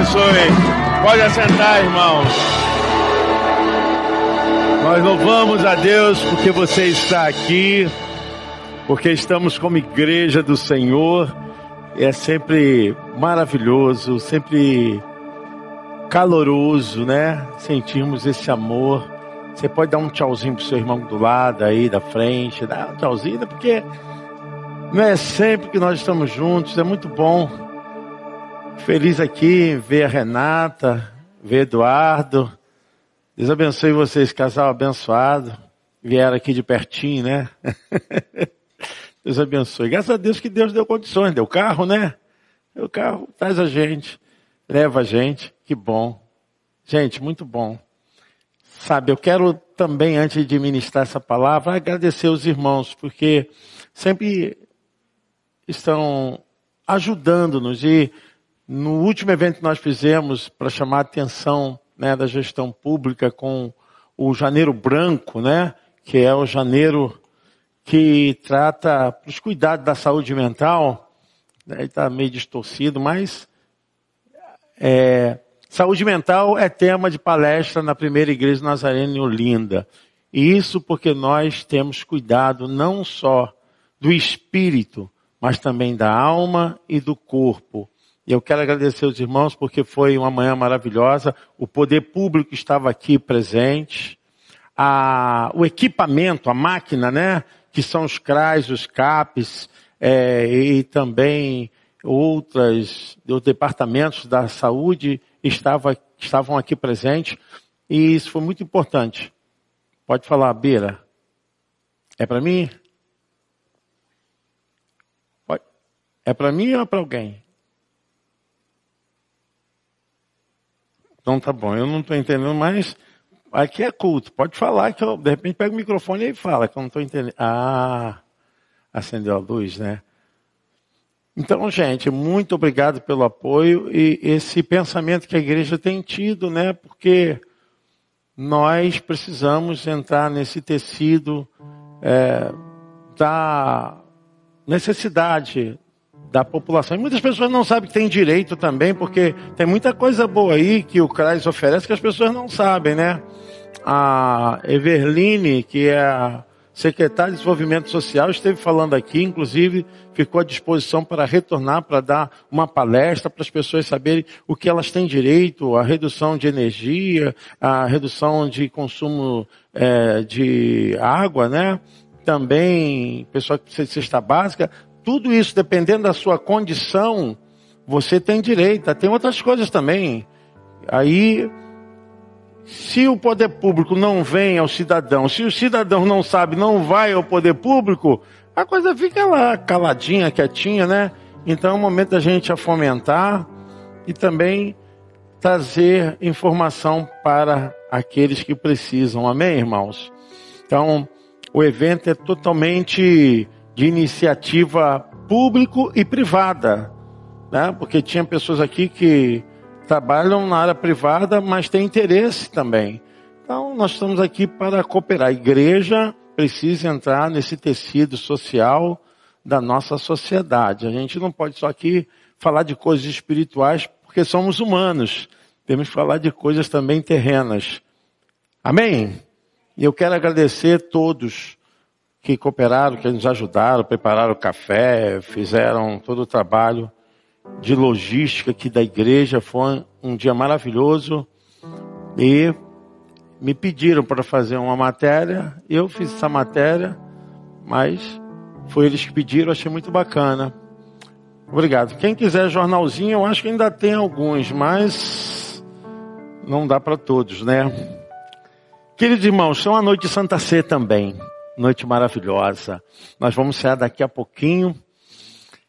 abençoe. Pode assentar, irmãos. Nós louvamos a Deus porque você está aqui, porque estamos como igreja do Senhor. É sempre maravilhoso, sempre caloroso, né? Sentirmos esse amor. Você pode dar um tchauzinho pro seu irmão do lado aí, da frente, dá um tchauzinho, porque não é sempre que nós estamos juntos, é muito bom. Feliz aqui ver a Renata, ver Eduardo. Deus abençoe vocês, casal abençoado. Vieram aqui de pertinho, né? Deus abençoe. Graças a Deus que Deus deu condições, deu carro, né? O carro traz a gente, leva a gente. Que bom. Gente, muito bom. Sabe, eu quero também, antes de ministrar essa palavra, agradecer os irmãos, porque sempre estão ajudando-nos. E no último evento que nós fizemos, para chamar a atenção né, da gestão pública com o Janeiro Branco, né, que é o janeiro que trata os cuidados da saúde mental, né, está meio distorcido, mas é, Saúde mental é tema de palestra na primeira igreja nazarena em Olinda. E isso porque nós temos cuidado não só do espírito, mas também da alma e do corpo. E eu quero agradecer os irmãos porque foi uma manhã maravilhosa. O poder público estava aqui presente. A, o equipamento, a máquina, né? Que são os CRAs, os CAPs, é, e também outras, os departamentos da saúde estava, estavam aqui presentes e isso foi muito importante. Pode falar, Beira. É para mim? É para mim ou é para alguém? Então tá bom, eu não estou entendendo mais. Aqui é culto, pode falar que eu, de repente, pega o microfone e fala que eu não estou entendendo. Ah, acendeu a luz, né? Então, gente, muito obrigado pelo apoio e esse pensamento que a igreja tem tido, né? Porque nós precisamos entrar nesse tecido é, da necessidade da população. E muitas pessoas não sabem que tem direito também, porque tem muita coisa boa aí que o CRAS oferece que as pessoas não sabem, né? A Everline, que é a secretário de Desenvolvimento Social, esteve falando aqui, inclusive ficou à disposição para retornar, para dar uma palestra para as pessoas saberem o que elas têm direito, a redução de energia, a redução de consumo é, de água, né? Também, pessoal que precisa de cesta básica, tudo isso, dependendo da sua condição, você tem direito. Tem outras coisas também. Aí se o poder público não vem ao cidadão, se o cidadão não sabe, não vai ao poder público, a coisa fica lá caladinha, quietinha, né? Então é o momento da gente a fomentar e também trazer informação para aqueles que precisam. Amém, irmãos? Então, o evento é totalmente de iniciativa público e privada, né? Porque tinha pessoas aqui que trabalham na área privada, mas têm interesse também. Então, nós estamos aqui para cooperar. A igreja precisa entrar nesse tecido social da nossa sociedade. A gente não pode só aqui falar de coisas espirituais, porque somos humanos. Temos que falar de coisas também terrenas. Amém? E eu quero agradecer a todos que cooperaram, que nos ajudaram, prepararam o café, fizeram todo o trabalho de logística aqui da igreja. Foi um dia maravilhoso. E me pediram para fazer uma matéria. Eu fiz essa matéria, mas foi eles que pediram, achei muito bacana. Obrigado. Quem quiser jornalzinho, eu acho que ainda tem alguns, mas não dá para todos, né? Queridos irmãos, são a noite de Santa Sé também. Noite maravilhosa. Nós vamos sair daqui a pouquinho.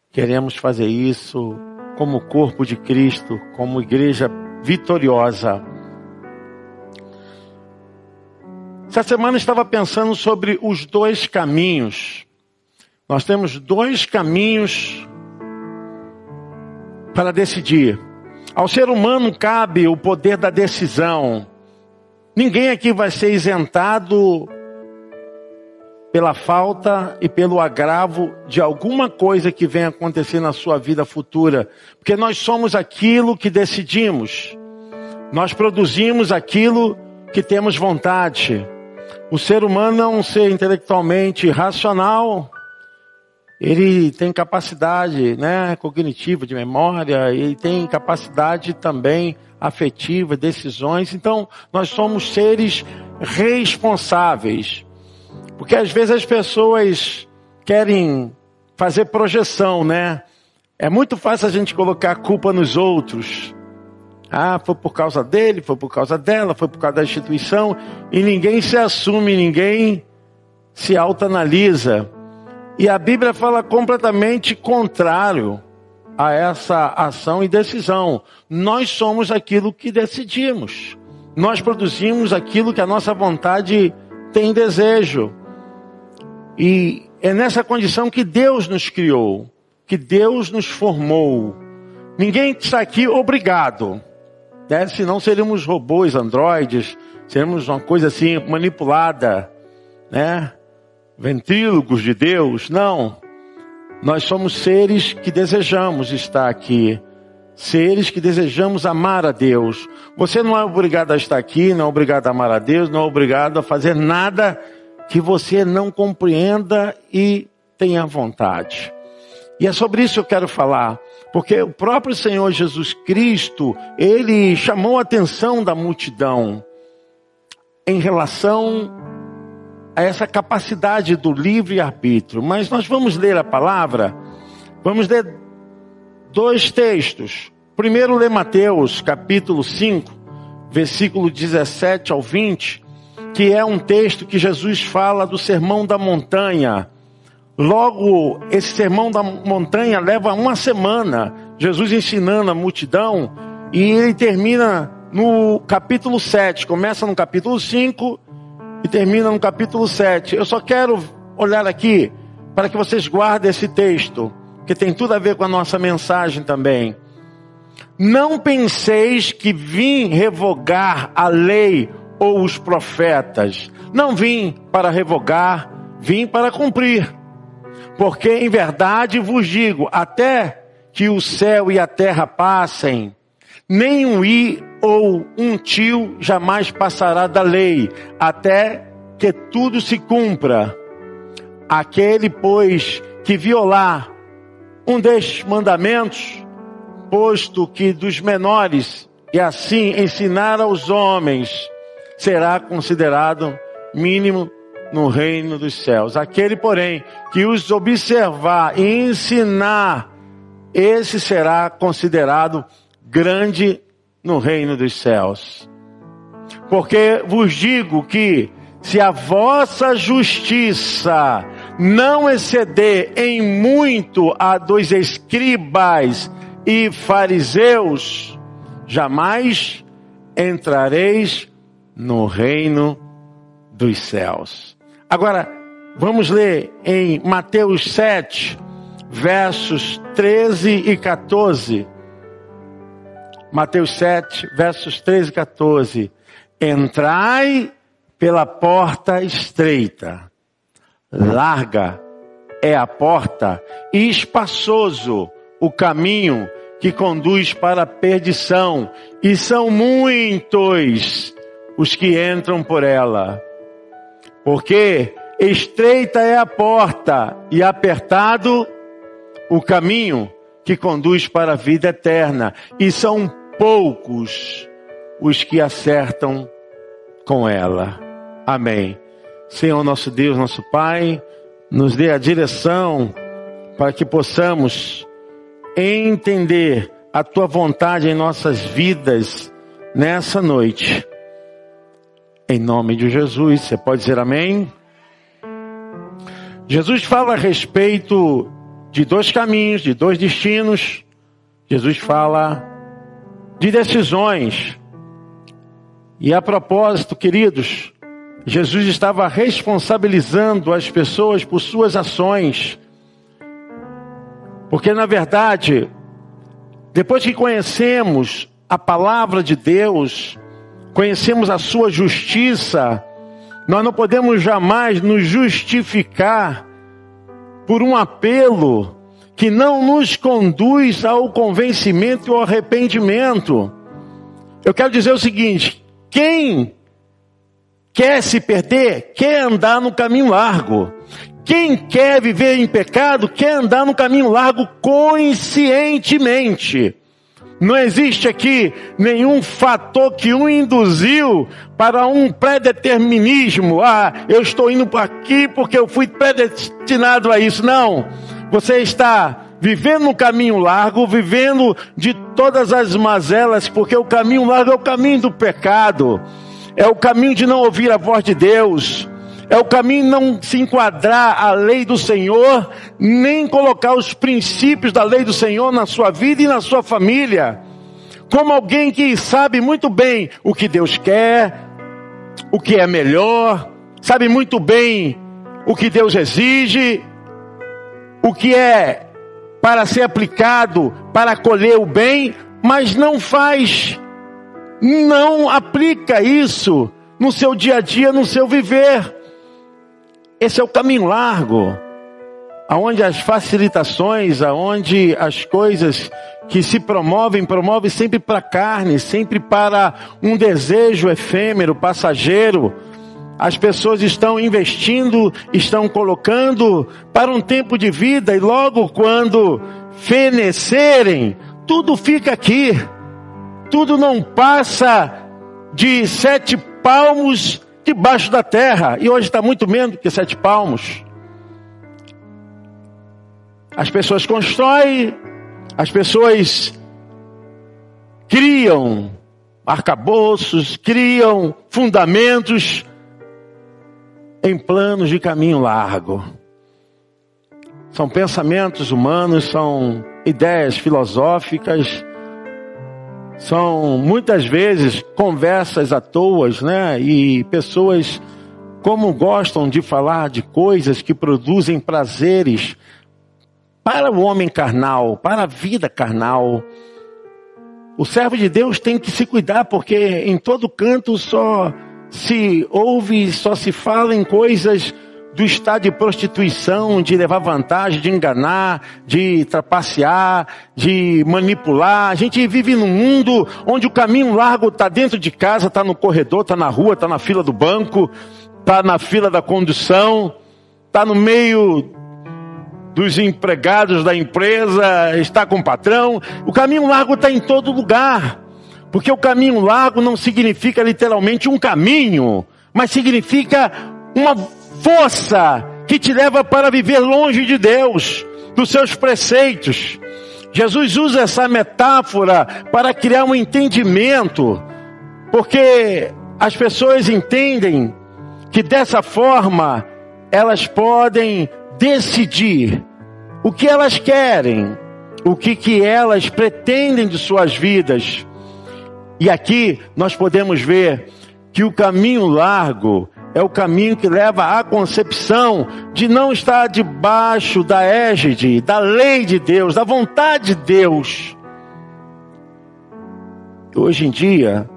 Queremos fazer isso como corpo de Cristo, como igreja vitoriosa. Essa semana estava pensando sobre os dois caminhos. Nós temos dois caminhos para decidir. Ao ser humano cabe o poder da decisão. Ninguém aqui vai ser isentado pela falta e pelo agravo de alguma coisa que venha acontecer na sua vida futura. Porque nós somos aquilo que decidimos. Nós produzimos aquilo que temos vontade. O ser humano é um ser intelectualmente racional. Ele tem capacidade, né, cognitiva de memória, ele tem capacidade também afetiva, decisões. Então, nós somos seres responsáveis. Porque às vezes as pessoas querem fazer projeção, né? É muito fácil a gente colocar a culpa nos outros. Ah, foi por causa dele, foi por causa dela, foi por causa da instituição, e ninguém se assume, ninguém se autoanalisa. E a Bíblia fala completamente contrário a essa ação e decisão. Nós somos aquilo que decidimos. Nós produzimos aquilo que a nossa vontade tem desejo. E é nessa condição que Deus nos criou, que Deus nos formou. Ninguém está aqui obrigado, né? senão seríamos robôs, androides, seríamos uma coisa assim manipulada, né? Ventrílogos de Deus. Não. Nós somos seres que desejamos estar aqui. Seres que desejamos amar a Deus. Você não é obrigado a estar aqui, não é obrigado a amar a Deus, não é obrigado a fazer nada que você não compreenda e tenha vontade. E é sobre isso que eu quero falar, porque o próprio Senhor Jesus Cristo, ele chamou a atenção da multidão em relação a essa capacidade do livre arbítrio. Mas nós vamos ler a palavra, vamos ler dois textos. Primeiro, lê Mateus, capítulo 5, versículo 17 ao 20 que é um texto que Jesus fala do sermão da montanha. Logo, esse sermão da montanha leva uma semana, Jesus ensinando a multidão, e ele termina no capítulo 7, começa no capítulo 5 e termina no capítulo 7. Eu só quero olhar aqui para que vocês guardem esse texto, que tem tudo a ver com a nossa mensagem também. Não penseis que vim revogar a lei ou os profetas. Não vim para revogar, vim para cumprir. Porque em verdade vos digo, até que o céu e a terra passem, nem um i ou um tio jamais passará da lei, até que tudo se cumpra. Aquele, pois, que violar um destes mandamentos, posto que dos menores, e assim ensinar aos homens, será considerado mínimo no reino dos céus. Aquele, porém, que os observar e ensinar, esse será considerado grande no reino dos céus. Porque vos digo que se a vossa justiça não exceder em muito a dos escribas e fariseus, jamais entrareis no reino dos céus. Agora, vamos ler em Mateus 7, versos 13 e 14. Mateus 7, versos 13 e 14. Entrai pela porta estreita, larga é a porta e espaçoso o caminho que conduz para a perdição, e são muitos os que entram por ela. Porque estreita é a porta e apertado o caminho que conduz para a vida eterna, e são poucos os que acertam com ela. Amém. Senhor nosso Deus, nosso Pai, nos dê a direção para que possamos entender a tua vontade em nossas vidas nessa noite. Em nome de Jesus, você pode dizer amém? Jesus fala a respeito de dois caminhos, de dois destinos. Jesus fala de decisões. E a propósito, queridos, Jesus estava responsabilizando as pessoas por suas ações. Porque, na verdade, depois que conhecemos a palavra de Deus, conhecemos a sua justiça, Nós não podemos jamais nos justificar por um apelo que não nos conduz ao convencimento e ao arrependimento. Eu quero dizer o seguinte: quem quer se perder, quer andar no caminho largo. Quem quer viver em pecado, quer andar no caminho largo conscientemente. Não existe aqui nenhum fator que o induziu para um predeterminismo. Ah, eu estou indo aqui porque eu fui predestinado a isso. Não. Você está vivendo um caminho largo, vivendo de todas as mazelas, porque o caminho largo é o caminho do pecado. É o caminho de não ouvir a voz de Deus. É o caminho não se enquadrar à lei do Senhor, nem colocar os princípios da lei do Senhor na sua vida e na sua família. Como alguém que sabe muito bem o que Deus quer, o que é melhor, sabe muito bem o que Deus exige, o que é para ser aplicado para colher o bem, mas não faz, não aplica isso no seu dia a dia, no seu viver. Esse é o caminho largo, aonde as facilitações, aonde as coisas que se promovem, promovem sempre para a carne, sempre para um desejo efêmero, passageiro. As pessoas estão investindo, estão colocando para um tempo de vida e logo quando fenecerem, tudo fica aqui. Tudo não passa de sete palmos debaixo da terra. E hoje está muito menos que sete palmos. As pessoas constroem, as pessoas criam arcabouços, criam fundamentos em planos de caminho largo. São pensamentos humanos, são ideias filosóficas, são muitas vezes conversas à toa, né? E pessoas como gostam de falar de coisas que produzem prazeres para o homem carnal, para a vida carnal. O servo de Deus tem que se cuidar, porque em todo canto só se ouve, só se fala em coisas do estado de prostituição, de levar vantagem, de enganar, de trapacear, de manipular. A gente vive num mundo onde o caminho largo está dentro de casa, está no corredor, está na rua, está na fila do banco, está na fila da condução, está no meio dos empregados da empresa, está com o patrão. O caminho largo está em todo lugar. Porque o caminho largo não significa literalmente um caminho, mas significa uma força que te leva para viver longe de Deus, dos seus preceitos. Jesus usa essa metáfora para criar um entendimento, porque as pessoas entendem que dessa forma elas podem decidir o que elas querem, o que, que elas pretendem de suas vidas. E aqui nós podemos ver que o caminho largo é o caminho que leva à concepção de não estar debaixo da égide, da lei de Deus, da vontade de Deus. Hoje em dia,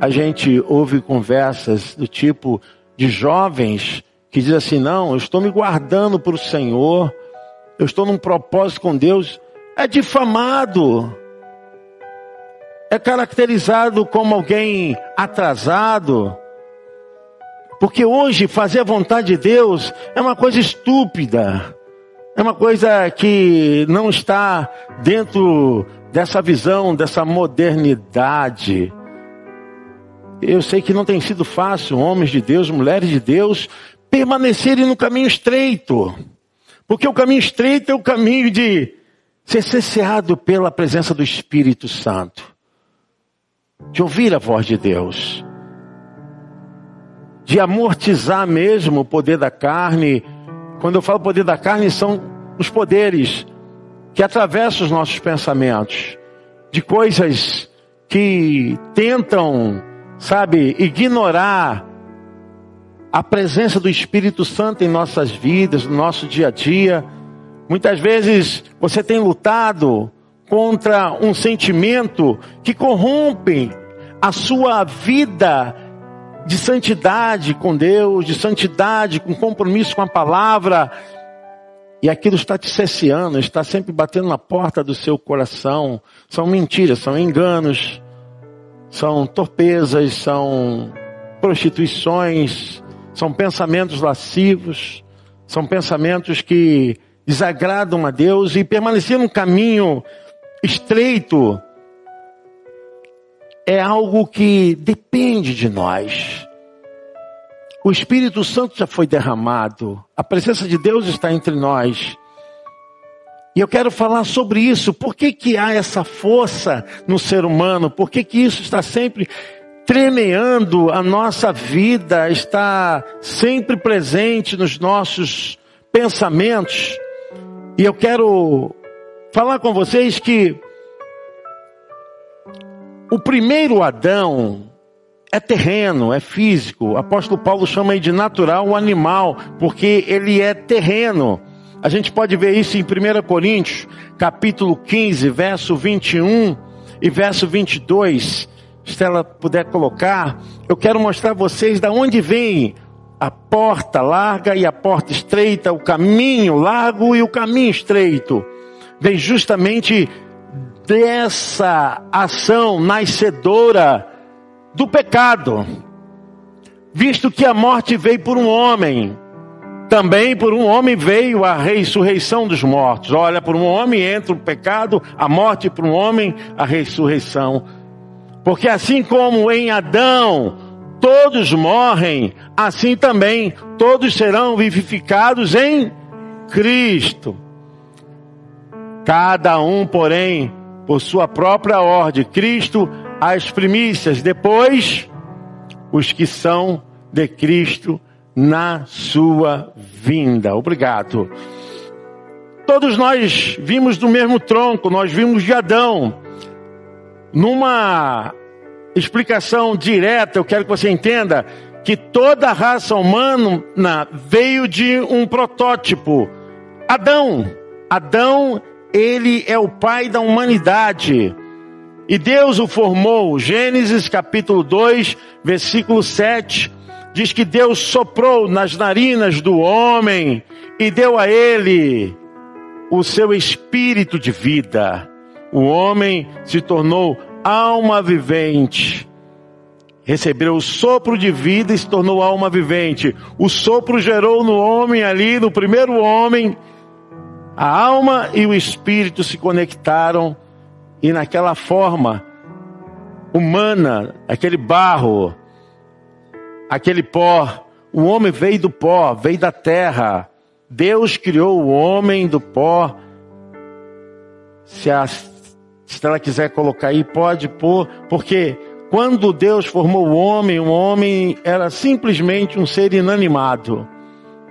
a gente ouve conversas do tipo de jovens que dizem assim: não, eu estou me guardando para o Senhor, eu estou num propósito com Deus. É difamado, é caracterizado como alguém atrasado, porque hoje fazer a vontade de Deus é uma coisa estúpida. É uma coisa que não está dentro dessa visão, dessa modernidade. Eu sei que não tem sido fácil, homens de Deus, mulheres de Deus, permanecerem no caminho estreito. Porque o caminho estreito é o caminho de ser cesseado pela presença do Espírito Santo. De ouvir a voz de Deus de amortizar mesmo o poder da carne. Quando eu falo poder da carne, são os poderes que atravessam os nossos pensamentos, de coisas que tentam, sabe, ignorar a presença do Espírito Santo em nossas vidas, no nosso dia a dia. Muitas vezes você tem lutado contra um sentimento que corrompe a sua vida de santidade com Deus, de santidade, com compromisso com a palavra, e aquilo está te cesseando, está sempre batendo na porta do seu coração. São mentiras, são enganos, são torpezas, são prostituições, são pensamentos lascivos, são pensamentos que desagradam a Deus e permanecer no caminho estreito é algo que depende de nós. O Espírito Santo já foi derramado, a presença de Deus está entre nós. E eu quero falar sobre isso. Por que, que há essa força no ser humano? Por que, que isso está sempre tremeando a nossa vida, está sempre presente nos nossos pensamentos? E eu quero falar com vocês que o primeiro Adão é terreno, é físico. O apóstolo Paulo chama aí de natural o animal, porque ele é terreno. A gente pode ver isso em 1 Coríntios, capítulo 15, verso 21 e verso 22. Se ela puder colocar, eu quero mostrar a vocês da onde vem a porta larga e a porta estreita, o caminho largo e o caminho estreito. Vem justamente dessa ação nascedora do pecado. Visto que a morte veio por um homem, também por um homem veio a ressurreição dos mortos. Olha, por um homem entra o pecado, a morte por um homem, a ressurreição. Porque assim como em Adão todos morrem, assim também todos serão vivificados em Cristo. Cada um, porém, por sua própria ordem. Cristo as primícias, depois os que são de Cristo na sua vinda. Obrigado. Todos nós vimos do mesmo tronco, nós vimos de Adão. Numa explicação direta, eu quero que você entenda que toda a raça humana veio de um protótipo. Adão. Adão, ele é o pai da humanidade. E Deus o formou. Gênesis capítulo 2, versículo 7, diz que Deus soprou nas narinas do homem e deu a ele o seu espírito de vida. O homem se tornou alma vivente. Recebeu o sopro de vida e se tornou alma vivente. O sopro gerou no homem ali, no primeiro homem, a alma e o espírito se conectaram e naquela forma humana, aquele barro, aquele pó, o homem veio do pó, veio da terra. Deus criou o homem do pó. Se, a, se ela quiser colocar aí, pode pôr, porque quando Deus formou o homem, o homem era simplesmente um ser inanimado.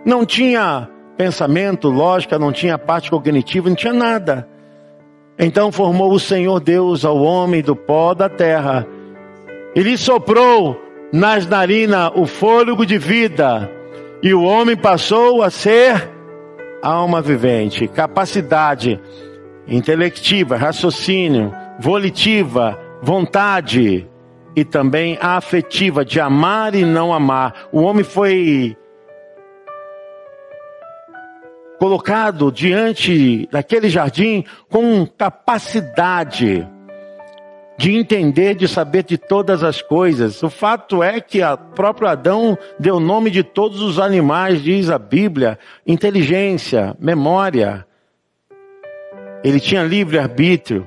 Não tinha pensamento, lógica, não tinha parte cognitiva, não tinha nada. Então formou o Senhor Deus ao homem do pó da terra. E lhe soprou nas narinas o fôlego de vida. E o homem passou a ser alma vivente, capacidade intelectiva, raciocínio, volitiva, vontade e também afetiva de amar e não amar. O homem foi colocado diante daquele jardim com capacidade de entender, de saber de todas as coisas. O fato é que a próprio Adão deu nome de todos os animais, diz a Bíblia, inteligência, memória. Ele tinha livre arbítrio.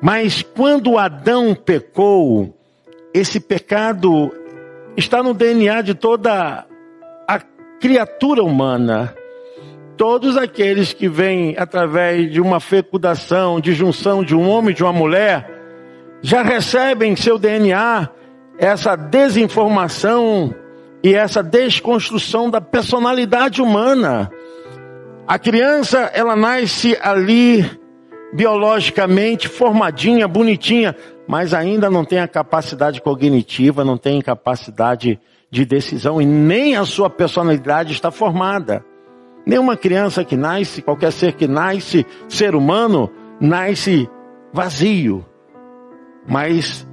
Mas quando Adão pecou, esse pecado está no DNA de toda criatura humana. Todos aqueles que vêm através de uma fecundação, de junção de um homem e de uma mulher, já recebem em seu DNA essa desinformação e essa desconstrução da personalidade humana. A criança, ela nasce ali biologicamente formadinha, bonitinha, mas ainda não tem a capacidade cognitiva, não tem capacidade de decisão e nem a sua personalidade está formada. Nenhuma criança que nasce, qualquer ser que nasce, ser humano, nasce vazio. Mas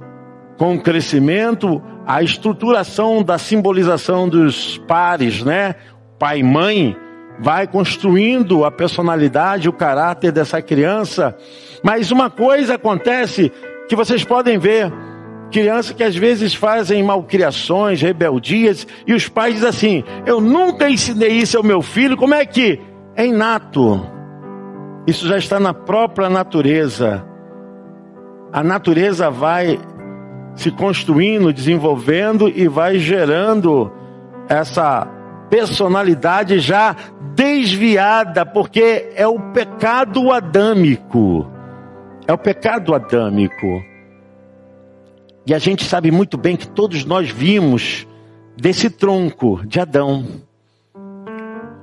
com o crescimento, a estruturação da simbolização dos pares, né? Pai e mãe, vai construindo a personalidade, o caráter dessa criança. Mas uma coisa acontece que vocês podem ver. Crianças que às vezes fazem malcriações, rebeldias, e os pais dizem assim: Eu nunca ensinei isso ao meu filho, como é que? É inato. Isso já está na própria natureza. A natureza vai se construindo, desenvolvendo e vai gerando essa personalidade já desviada, porque é o pecado adâmico. É o pecado adâmico. E a gente sabe muito bem que todos nós vimos desse tronco de Adão.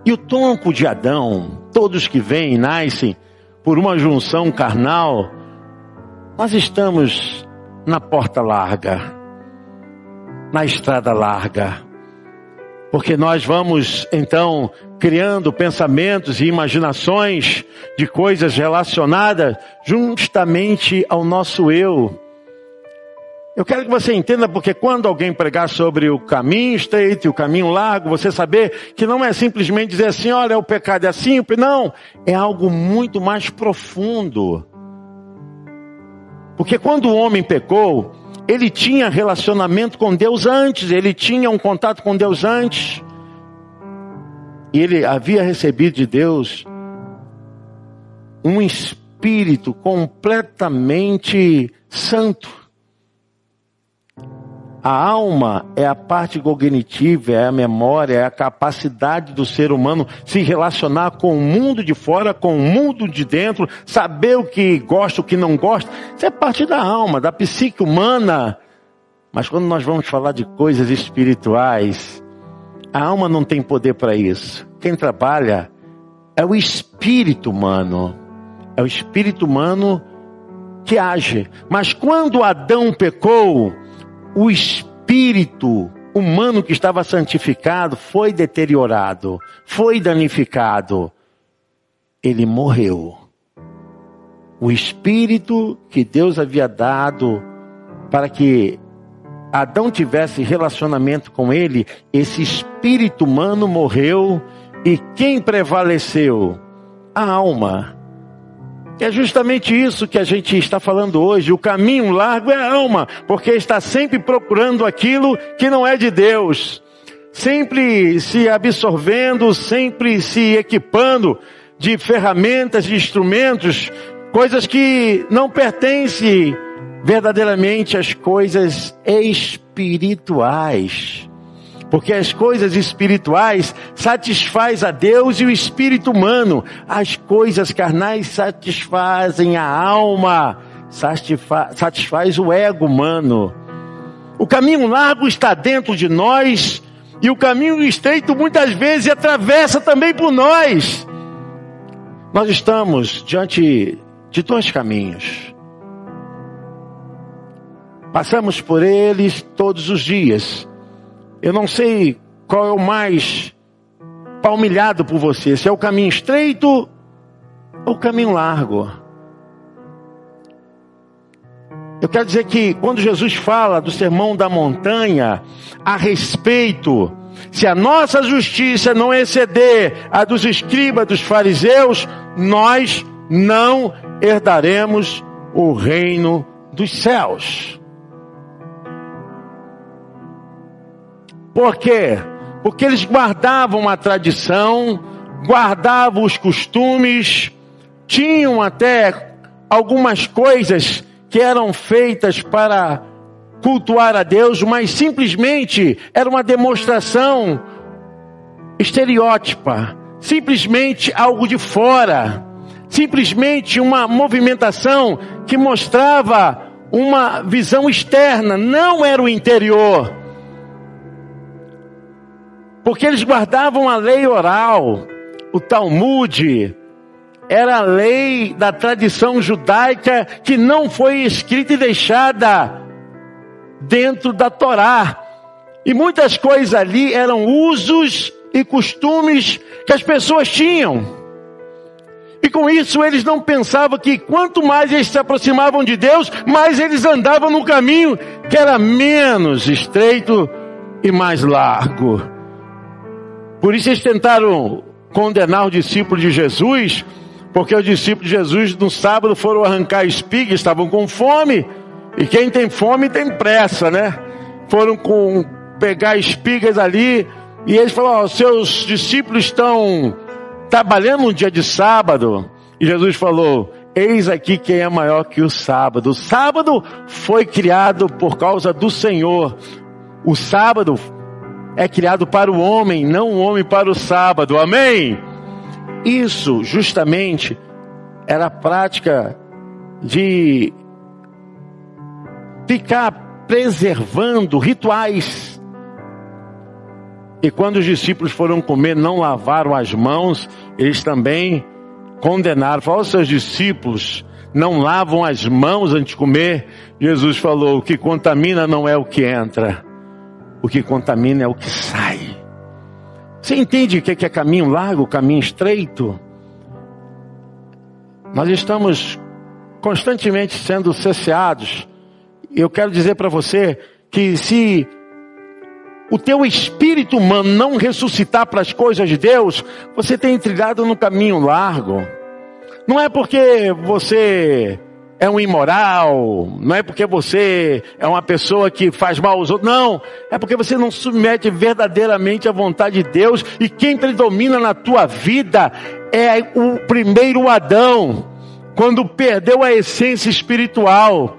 E o tronco de Adão, todos que vêm e nascem por uma junção carnal, nós estamos na porta larga, na estrada larga. Porque nós vamos então criando pensamentos e imaginações de coisas relacionadas justamente ao nosso eu. Eu quero que você entenda porque quando alguém pregar sobre o caminho estreito e o caminho largo, você saber que não é simplesmente dizer assim, olha, o pecado é assim, não, é algo muito mais profundo. Porque quando o homem pecou, ele tinha relacionamento com Deus antes, ele tinha um contato com Deus antes. E ele havia recebido de Deus um espírito completamente santo. A alma é a parte cognitiva, é a memória, é a capacidade do ser humano se relacionar com o mundo de fora, com o mundo de dentro, saber o que gosta, o que não gosta. Isso é parte da alma, da psique humana. Mas quando nós vamos falar de coisas espirituais, a alma não tem poder para isso. Quem trabalha é o espírito humano. É o espírito humano que age. Mas quando Adão pecou, o espírito humano que estava santificado foi deteriorado, foi danificado. Ele morreu. O espírito que Deus havia dado para que Adão tivesse relacionamento com ele, esse espírito humano morreu e quem prevaleceu? A alma. É justamente isso que a gente está falando hoje. O caminho largo é a alma, porque está sempre procurando aquilo que não é de Deus, sempre se absorvendo, sempre se equipando de ferramentas, de instrumentos, coisas que não pertencem verdadeiramente às coisas espirituais. Porque as coisas espirituais satisfaz a Deus e o espírito humano. As coisas carnais satisfazem a alma, satisfaz, satisfaz o ego humano. O caminho largo está dentro de nós e o caminho estreito muitas vezes atravessa também por nós. Nós estamos diante de dois caminhos. Passamos por eles todos os dias. Eu não sei qual é o mais palmilhado por você, se é o caminho estreito ou o caminho largo. Eu quero dizer que quando Jesus fala do sermão da montanha a respeito, se a nossa justiça não exceder a dos escribas, dos fariseus, nós não herdaremos o reino dos céus. Por quê? Porque eles guardavam a tradição, guardavam os costumes, tinham até algumas coisas que eram feitas para cultuar a Deus, mas simplesmente era uma demonstração estereótipa, simplesmente algo de fora, simplesmente uma movimentação que mostrava uma visão externa, não era o interior porque eles guardavam a lei oral, o Talmud, era a lei da tradição judaica que não foi escrita e deixada dentro da Torá. E muitas coisas ali eram usos e costumes que as pessoas tinham. E com isso eles não pensavam que quanto mais eles se aproximavam de Deus, mais eles andavam no caminho que era menos estreito e mais largo. Por isso eles tentaram condenar os discípulos de Jesus, porque os discípulos de Jesus no sábado foram arrancar espigas, estavam com fome, e quem tem fome tem pressa, né? Foram com pegar espigas ali, e eles falaram: oh, seus discípulos estão trabalhando um dia de sábado. E Jesus falou: Eis aqui quem é maior que o sábado. O sábado foi criado por causa do Senhor. O sábado é criado para o homem, não o homem para o sábado. Amém? Isso justamente era a prática de ficar preservando rituais e quando os discípulos foram comer, não lavaram as mãos, eles também condenaram. Falaram aos seus discípulos, não lavam as mãos antes de comer. Jesus falou: o que contamina não é o que entra, o que contamina é o que sai. Você entende o que é caminho largo, caminho estreito? Nós estamos constantemente sendo cesseados. Eu quero dizer para você que se o teu espírito humano não ressuscitar para as coisas de Deus, você tem trilhado no caminho largo. Não é porque você é um imoral, não é porque você é uma pessoa que faz mal aos outros, não. É porque você não submete verdadeiramente à vontade de Deus e quem predomina na tua vida é o primeiro Adão, quando perdeu a essência espiritual.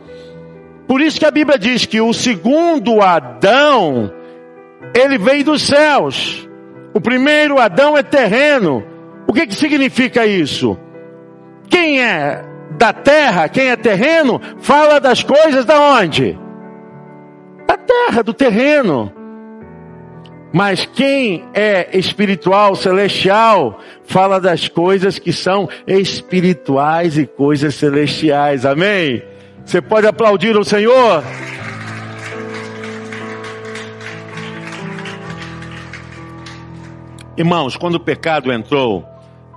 Por isso que a Bíblia diz que o segundo Adão, ele veio dos céus. O primeiro Adão é terreno. O que, que significa isso? Quem é da terra, quem é terreno, fala das coisas da onde? Da terra, do terreno. Mas quem é espiritual, celestial, fala das coisas que são espirituais e coisas celestiais. Amém? Você pode aplaudir o Senhor? Irmãos, quando o pecado entrou,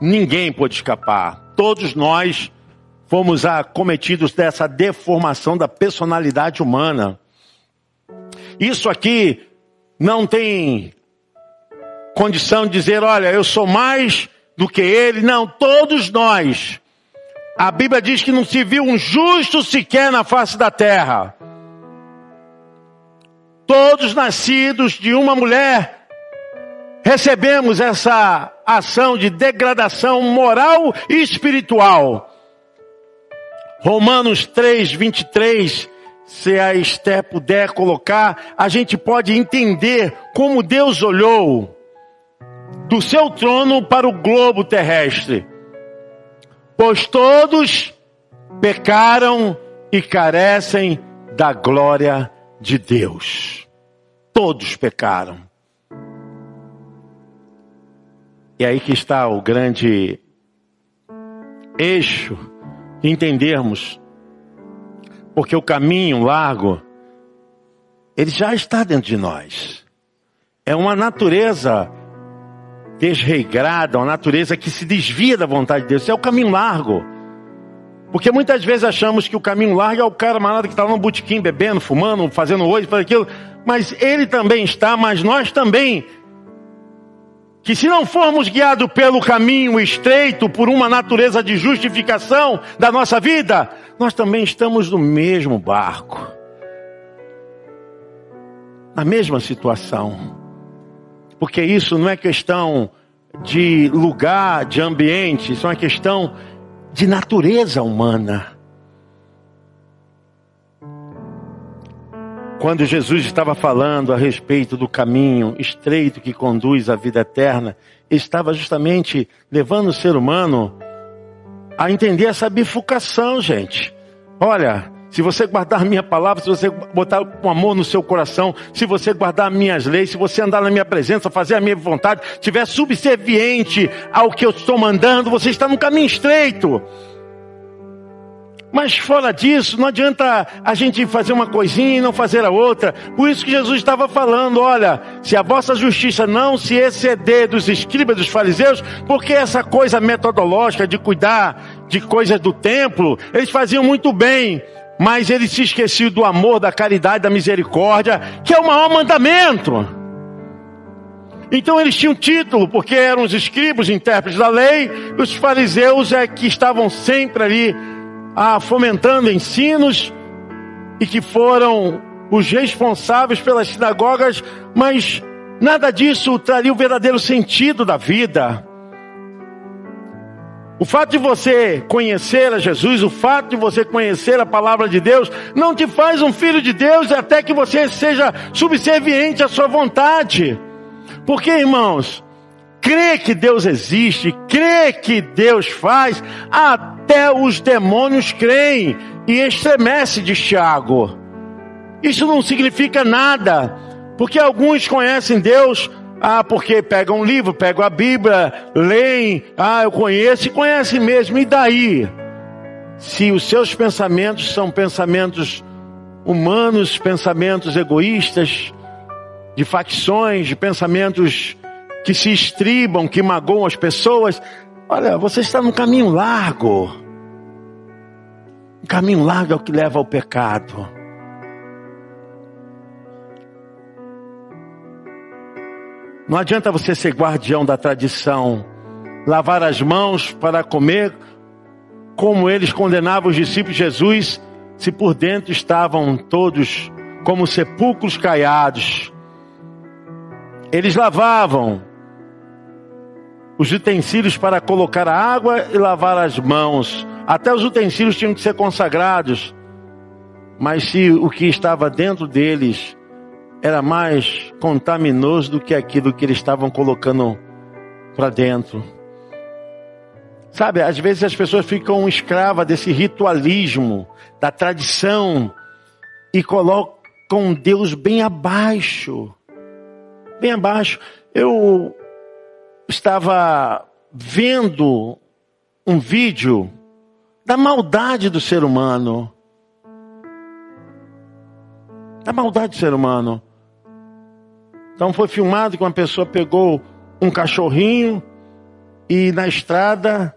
ninguém pôde escapar. Todos nós fomos acometidos dessa deformação da personalidade humana. Isso aqui não tem condição de dizer, olha, eu sou mais do que ele. Não, todos nós. A Bíblia diz que não se viu um justo sequer na face da terra. Todos nascidos de uma mulher recebemos essa ação de degradação moral e espiritual. Romanos 3, 23, se a Esté puder colocar, a gente pode entender como Deus olhou do seu trono para o globo terrestre. Pois todos pecaram e carecem da glória de Deus. Todos pecaram. E aí que está o grande eixo entendermos. Porque o caminho largo, ele já está dentro de nós. É uma natureza desregrada, uma natureza que se desvia da vontade de Deus. Isso é o caminho largo. Porque muitas vezes achamos que o caminho largo é o cara malado que está no botequim bebendo, fumando, fazendo hoje, fazendo aquilo. Mas ele também está, mas nós também que se não formos guiados pelo caminho estreito, por uma natureza de justificação da nossa vida, nós também estamos no mesmo barco, na mesma situação. Porque isso não é questão de lugar, de ambiente, isso é uma questão de natureza humana. Quando Jesus estava falando a respeito do caminho estreito que conduz à vida eterna, estava justamente levando o ser humano a entender essa bifurcação, gente. Olha, se você guardar minha palavra, se você botar com amor no seu coração, se você guardar minhas leis, se você andar na minha presença, fazer a minha vontade, estiver subserviente ao que eu estou mandando, você está no caminho estreito. Mas fora disso, não adianta a gente fazer uma coisinha e não fazer a outra. Por isso que Jesus estava falando: olha, se a vossa justiça não se exceder dos escribas dos fariseus, porque essa coisa metodológica de cuidar de coisas do templo, eles faziam muito bem, mas eles se esqueciam do amor, da caridade, da misericórdia, que é o maior mandamento. Então eles tinham título, porque eram os escribas, intérpretes da lei, os fariseus é que estavam sempre ali ah, fomentando ensinos e que foram os responsáveis pelas sinagogas, mas nada disso traria o verdadeiro sentido da vida. O fato de você conhecer a Jesus, o fato de você conhecer a palavra de Deus, não te faz um filho de Deus até que você seja subserviente à sua vontade. Porque, irmãos, crê que Deus existe, crê que Deus faz, até os demônios creem e estremece de Tiago. Isso não significa nada, porque alguns conhecem Deus, ah, porque pegam um livro, pegam a Bíblia, leem, ah, eu conheço e conhecem mesmo, e daí? Se os seus pensamentos são pensamentos humanos, pensamentos egoístas, de facções, de pensamentos que se estribam, que magoam as pessoas. Olha, você está num caminho largo. Um caminho largo é o que leva ao pecado. Não adianta você ser guardião da tradição, lavar as mãos para comer, como eles condenavam os discípulos de Jesus, se por dentro estavam todos como sepulcros caiados. Eles lavavam, os utensílios para colocar a água e lavar as mãos. Até os utensílios tinham que ser consagrados. Mas se o que estava dentro deles era mais contaminoso do que aquilo que eles estavam colocando para dentro. Sabe, às vezes as pessoas ficam escravas desse ritualismo, da tradição, e colocam Deus bem abaixo. Bem abaixo. Eu estava vendo um vídeo da maldade do ser humano. Da maldade do ser humano. Então foi filmado que uma pessoa pegou um cachorrinho e na estrada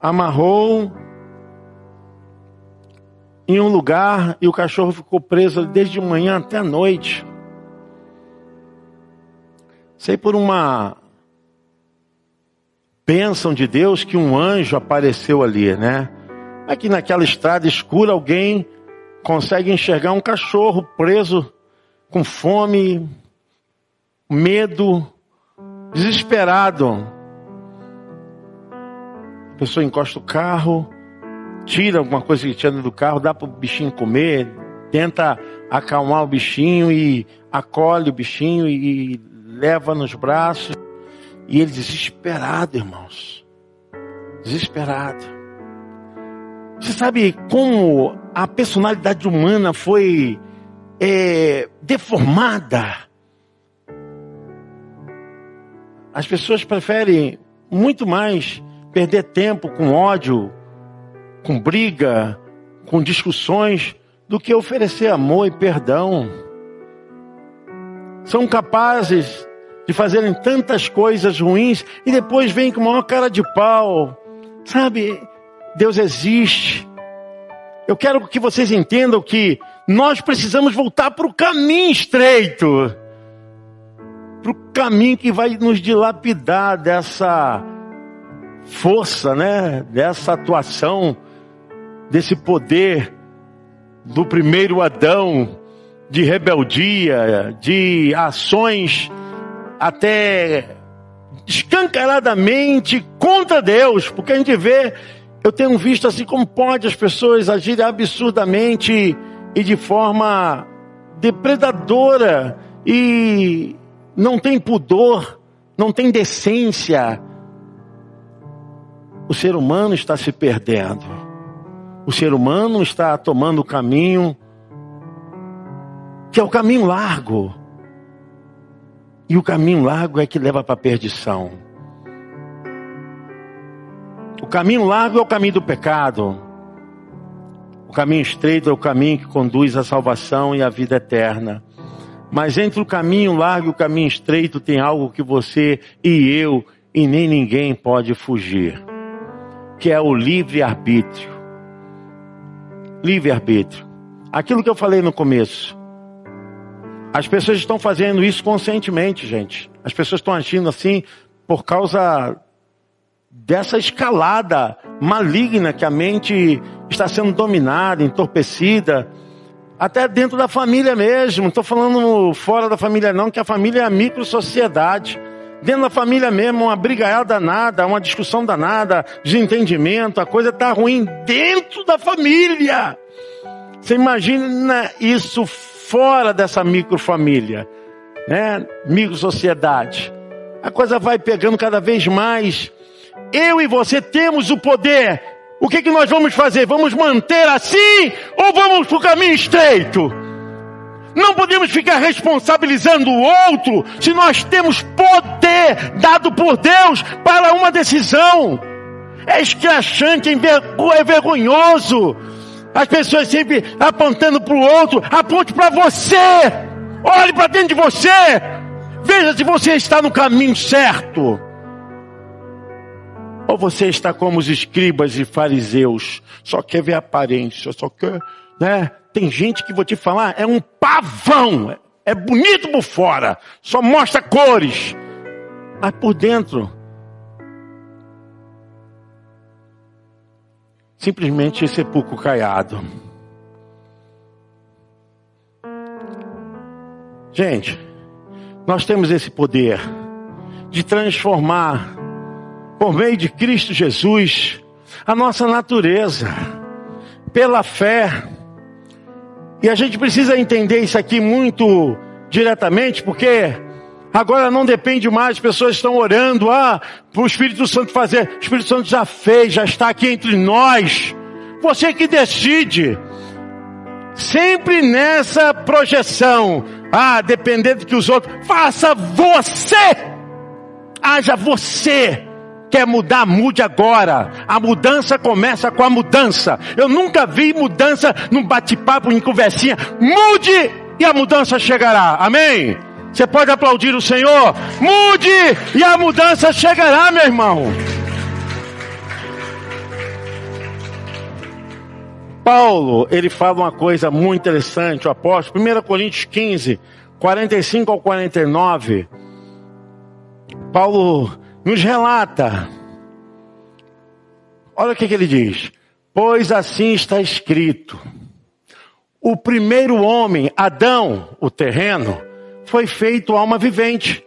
amarrou em um lugar e o cachorro ficou preso desde manhã até a noite. Sei por uma bênção de Deus que um anjo apareceu ali, né? Aqui naquela estrada escura alguém consegue enxergar um cachorro preso com fome, medo, desesperado. A pessoa encosta o carro, tira alguma coisa que tinha do carro, dá para o bichinho comer, tenta acalmar o bichinho e acolhe o bichinho e leva nos braços. E ele desesperado, irmãos. Desesperado. Você sabe como a personalidade humana foi é, deformada? As pessoas preferem muito mais perder tempo com ódio, com briga, com discussões, do que oferecer amor e perdão. São capazes de fazerem tantas coisas ruins e depois vem com uma cara de pau. Sabe, Deus existe. Eu quero que vocês entendam que nós precisamos voltar para o caminho estreito para o caminho que vai nos dilapidar dessa força, né? Dessa atuação, desse poder do primeiro Adão, de rebeldia, de ações até escancaradamente contra Deus, porque a gente vê, eu tenho visto assim como pode as pessoas agirem absurdamente e de forma depredadora e não tem pudor, não tem decência. O ser humano está se perdendo. O ser humano está tomando o caminho que é o caminho largo. E o caminho largo é que leva para a perdição. O caminho largo é o caminho do pecado. O caminho estreito é o caminho que conduz à salvação e à vida eterna. Mas entre o caminho largo e o caminho estreito tem algo que você e eu e nem ninguém pode fugir, que é o livre-arbítrio. Livre-arbítrio. Aquilo que eu falei no começo. As pessoas estão fazendo isso conscientemente, gente. As pessoas estão agindo assim por causa dessa escalada maligna que a mente está sendo dominada, entorpecida, até dentro da família mesmo. Não estou falando fora da família, não, que a família é a micro-sociedade. Dentro da família mesmo, uma brigaiada danada, uma discussão danada, desentendimento, a coisa está ruim dentro da família. Você imagina isso fora dessa microfamília, né? Micro-sociedade. A coisa vai pegando cada vez mais eu e você temos o poder. O que, que nós vamos fazer? Vamos manter assim ou vamos para o caminho estreito? Não podemos ficar responsabilizando o outro se nós temos poder dado por Deus para uma decisão. É escrachante, é vergonhoso. As pessoas sempre apontando para o outro, aponte para você. Olhe para dentro de você. Veja se você está no caminho certo. Ou você está como os escribas e fariseus, só quer ver aparência, só quer, né? Tem gente que vou te falar, é um pavão, é bonito por fora, só mostra cores, mas por dentro simplesmente sepulcro caiado. Gente, nós temos esse poder de transformar por meio de Cristo Jesus, a nossa natureza, pela fé. E a gente precisa entender isso aqui muito diretamente, porque agora não depende mais, as pessoas estão orando, ah, para o Espírito Santo fazer. O Espírito Santo já fez, já está aqui entre nós. Você que decide. Sempre nessa projeção, ah, dependendo do que os outros, faça você. Haja você quer mudar, mude agora. A mudança começa com a mudança. Eu nunca vi mudança num bate-papo, em conversinha. Mude e a mudança chegará. Amém? Você pode aplaudir o Senhor? Mude e a mudança chegará, meu irmão. Paulo, ele fala uma coisa muito interessante, o apóstolo, 1 Coríntios 15, 45 ao 49. Paulo nos relata. Olha o que, que ele diz. Pois assim está escrito. O primeiro homem, Adão, o terreno, foi feito alma vivente.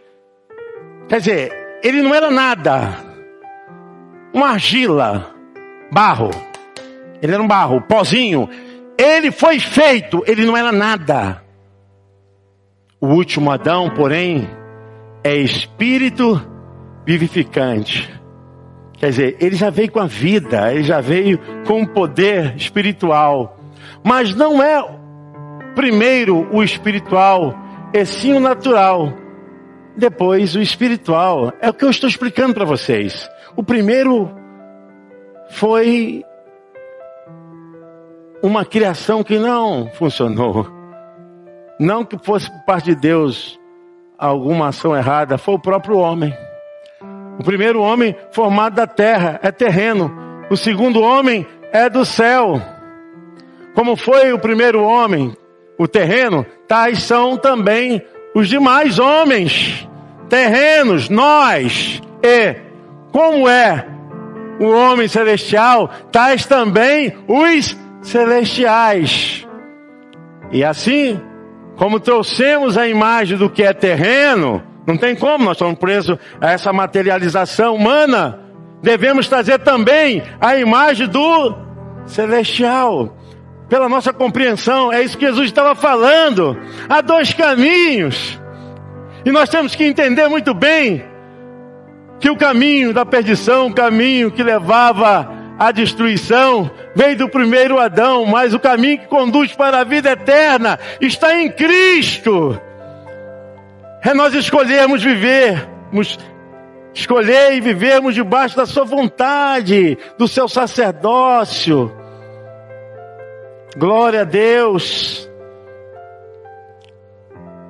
Quer dizer, ele não era nada. Uma argila, barro. Ele era um barro, pozinho. Ele foi feito, ele não era nada. O último Adão, porém, é espírito vivificante. Quer dizer, ele já veio com a vida, ele já veio com o poder espiritual. Mas não é primeiro o espiritual, é sim o natural. Depois o espiritual. É o que eu estou explicando para vocês. O primeiro foi uma criação que não funcionou. Não que fosse por parte de Deus alguma ação errada, foi o próprio homem. O primeiro homem formado da terra é terreno. O segundo homem é do céu. Como foi o primeiro homem, o terreno, tais são também os demais homens terrenos, nós. E como é o homem celestial, tais também os celestiais. E assim, como trouxemos a imagem do que é terreno, não tem como, nós estamos presos a essa materialização humana. Devemos trazer também a imagem do celestial. Pela nossa compreensão, é isso que Jesus estava falando. Há dois caminhos. E nós temos que entender muito bem que o caminho da perdição, o caminho que levava à destruição, veio do primeiro Adão, mas o caminho que conduz para a vida eterna está em Cristo é nós escolhermos vivermos, escolher e vivermos debaixo da sua vontade, do seu sacerdócio. Glória a Deus.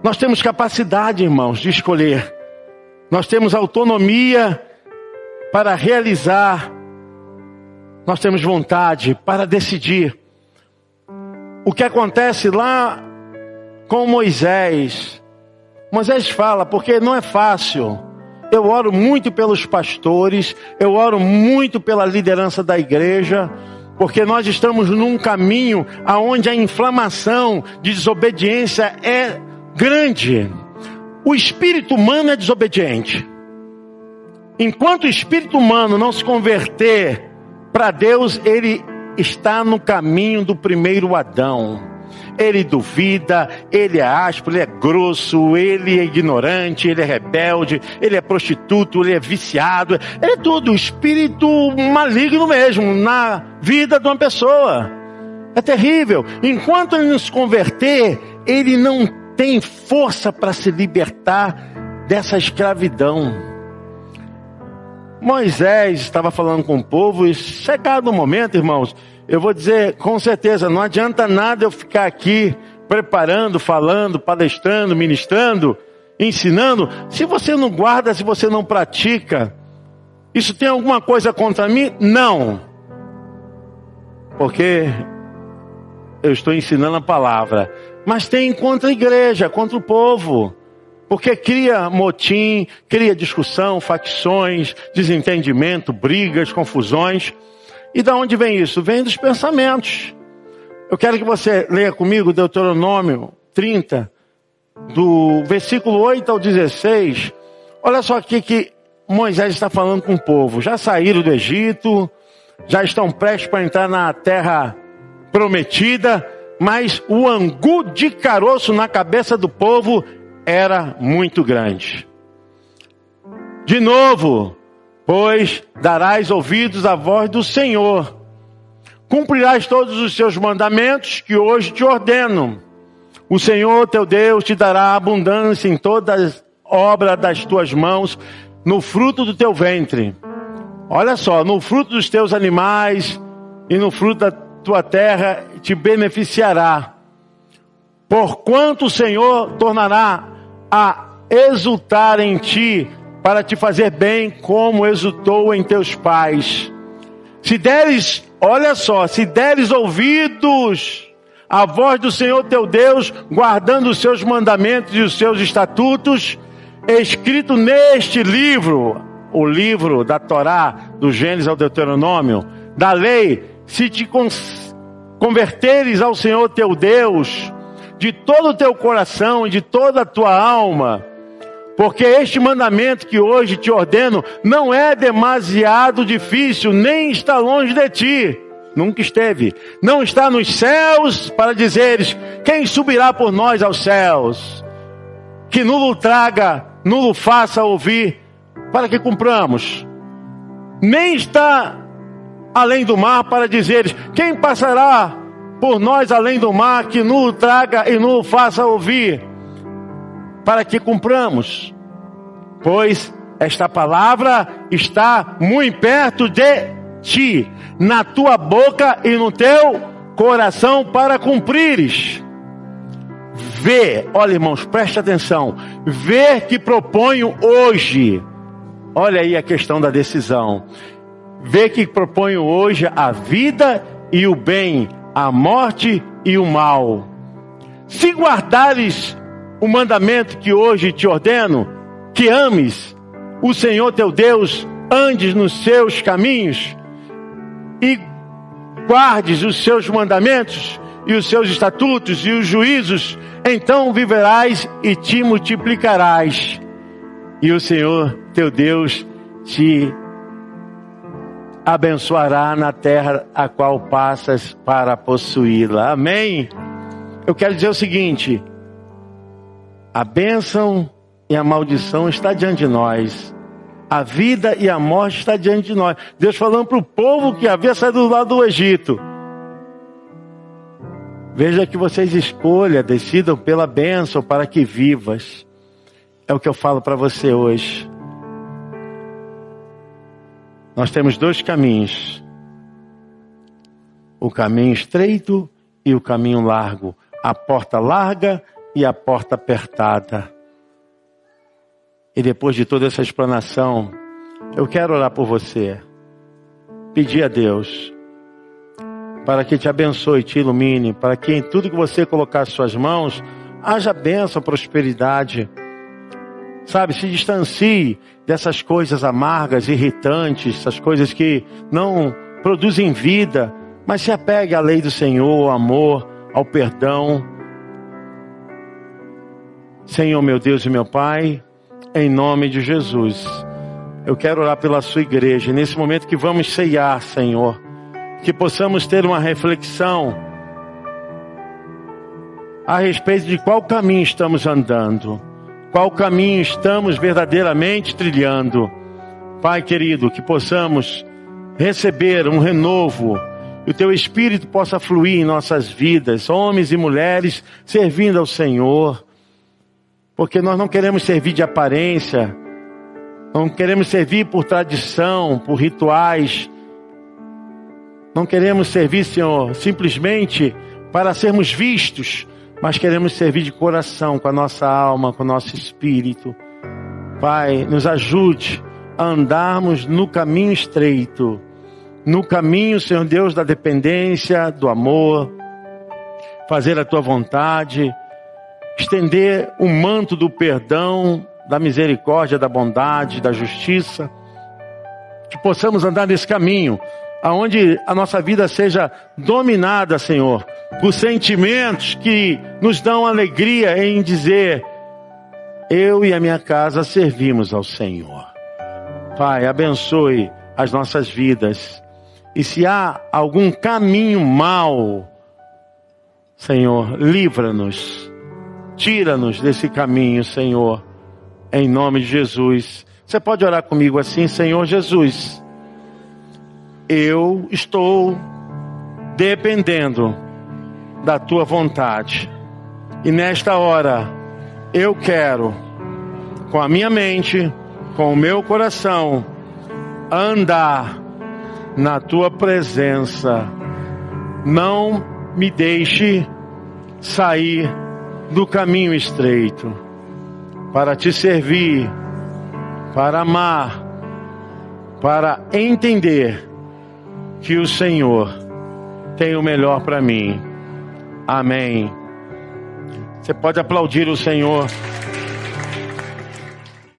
Nós temos capacidade, irmãos, de escolher. Nós temos autonomia para realizar. Nós temos vontade para decidir. O que acontece lá com Moisés? Moisés fala, porque não é fácil. Eu oro muito pelos pastores, eu oro muito pela liderança da igreja, porque nós estamos num caminho aonde a inflamação de desobediência é grande. O espírito humano é desobediente. Enquanto o espírito humano não se converter para Deus, ele está no caminho do primeiro Adão. Ele duvida, ele é áspero, ele é grosso, ele é ignorante, ele é rebelde, ele é prostituto, ele é viciado, ele é tudo, espírito maligno mesmo na vida de uma pessoa. É terrível. Enquanto ele não se converter, ele não tem força para se libertar dessa escravidão. Moisés estava falando com o povo e chegado o momento, irmãos, eu vou dizer com certeza, não adianta nada eu ficar aqui preparando, falando, palestrando, ministrando, ensinando, se você não guarda, se você não pratica. Isso tem alguma coisa contra mim? Não. Porque eu estou ensinando a palavra, mas tem contra a igreja, contra o povo. Porque cria motim, cria discussão, facções, desentendimento, brigas, confusões. E da onde vem isso? Vem dos pensamentos. Eu quero que você leia comigo Deuteronômio 30, do versículo 8 ao 16. Olha só aqui que Moisés está falando com o povo. Já saíram do Egito, já estão prestes para entrar na terra prometida, mas o angu de caroço na cabeça do povo era muito grande. De novo, pois darás ouvidos à voz do Senhor. Cumprirás todos os seus mandamentos que hoje te ordeno. O Senhor teu Deus te dará abundância em toda obra das tuas mãos, no fruto do teu ventre. Olha só, no fruto dos teus animais e no fruto da tua terra te beneficiará. Porquanto o Senhor tornará a exultar em ti para te fazer bem, como exultou em teus pais. Se deres, olha só, se deres ouvidos à voz do Senhor teu Deus, guardando os seus mandamentos e os seus estatutos, escrito neste livro, o livro da Torá, do Gênesis ao Deuteronômio, da lei, se te converteres ao Senhor teu Deus, de todo o teu coração e de toda a tua alma, porque este mandamento que hoje te ordeno não é demasiado difícil, nem está longe de ti. Nunca esteve. Não está nos céus para dizeres: quem subirá por nós aos céus? Que nulo traga, nulo faça ouvir, para que cumpramos. Nem está além do mar para dizeres: quem passará por nós além do mar, que nulo traga e nulo faça ouvir para que cumpramos. Pois esta palavra está muito perto de ti, na tua boca e no teu coração para cumprires. Vê, olha irmãos, preste atenção. Vê que proponho hoje. Olha aí a questão da decisão. Vê que proponho hoje a vida e o bem, a morte e o mal. Se guardares o mandamento que hoje te ordeno, que ames o Senhor teu Deus, andes nos seus caminhos e guardes os seus mandamentos e os seus estatutos e os juízos, então viverás e te multiplicarás. E o Senhor teu Deus te abençoará na terra a qual passas para possuí-la. Amém? Eu quero dizer o seguinte: a bênção e a maldição está diante de nós. A vida e a morte está diante de nós. Deus falando para o povo que havia saído do lado do Egito. Veja que vocês escolham, decidam pela bênção para que vivas. É o que eu falo para você hoje. Nós temos dois caminhos: o caminho estreito e o caminho largo, a porta larga e a porta apertada. E depois de toda essa explanação, eu quero orar por você. Pedir a Deus para que te abençoe, te ilumine, para que em tudo que você colocar as suas mãos, haja bênção, prosperidade. Sabe, se distancie dessas coisas amargas, irritantes, essas coisas que não produzem vida, mas se apegue à lei do Senhor, ao amor, ao perdão. Senhor, meu Deus e meu Pai, em nome de Jesus, eu quero orar pela sua igreja, nesse momento que vamos ceiar, Senhor, que possamos ter uma reflexão a respeito de qual caminho estamos andando qual caminho estamos verdadeiramente trilhando. Pai querido, que possamos receber um renovo e o teu espírito possa fluir em nossas vidas, homens e mulheres, servindo ao Senhor. Porque nós não queremos servir de aparência, não queremos servir por tradição, por rituais. Não queremos servir, Senhor, simplesmente para sermos vistos, mas queremos servir de coração, com a nossa alma, com o nosso espírito. Pai, nos ajude a andarmos no caminho estreito, no caminho, Senhor Deus, da dependência, do amor, fazer a tua vontade, estender o manto do perdão, da misericórdia, da bondade, da justiça, que possamos andar nesse caminho, aonde a nossa vida seja dominada, Senhor, por sentimentos que nos dão alegria em dizer: eu e a minha casa servimos ao Senhor. Pai, abençoe as nossas vidas. E se há algum caminho mal, Senhor, livra-nos. Tira-nos desse caminho, Senhor, em nome de Jesus. Você pode orar comigo assim, Senhor Jesus. Eu estou dependendo da tua vontade. E nesta hora, eu quero, com a minha mente, com o meu coração, andar na tua presença. Não me deixe sair do caminho estreito para te servir, para amar, para entender que o Senhor tem o melhor para mim. Amém. Você pode aplaudir o Senhor.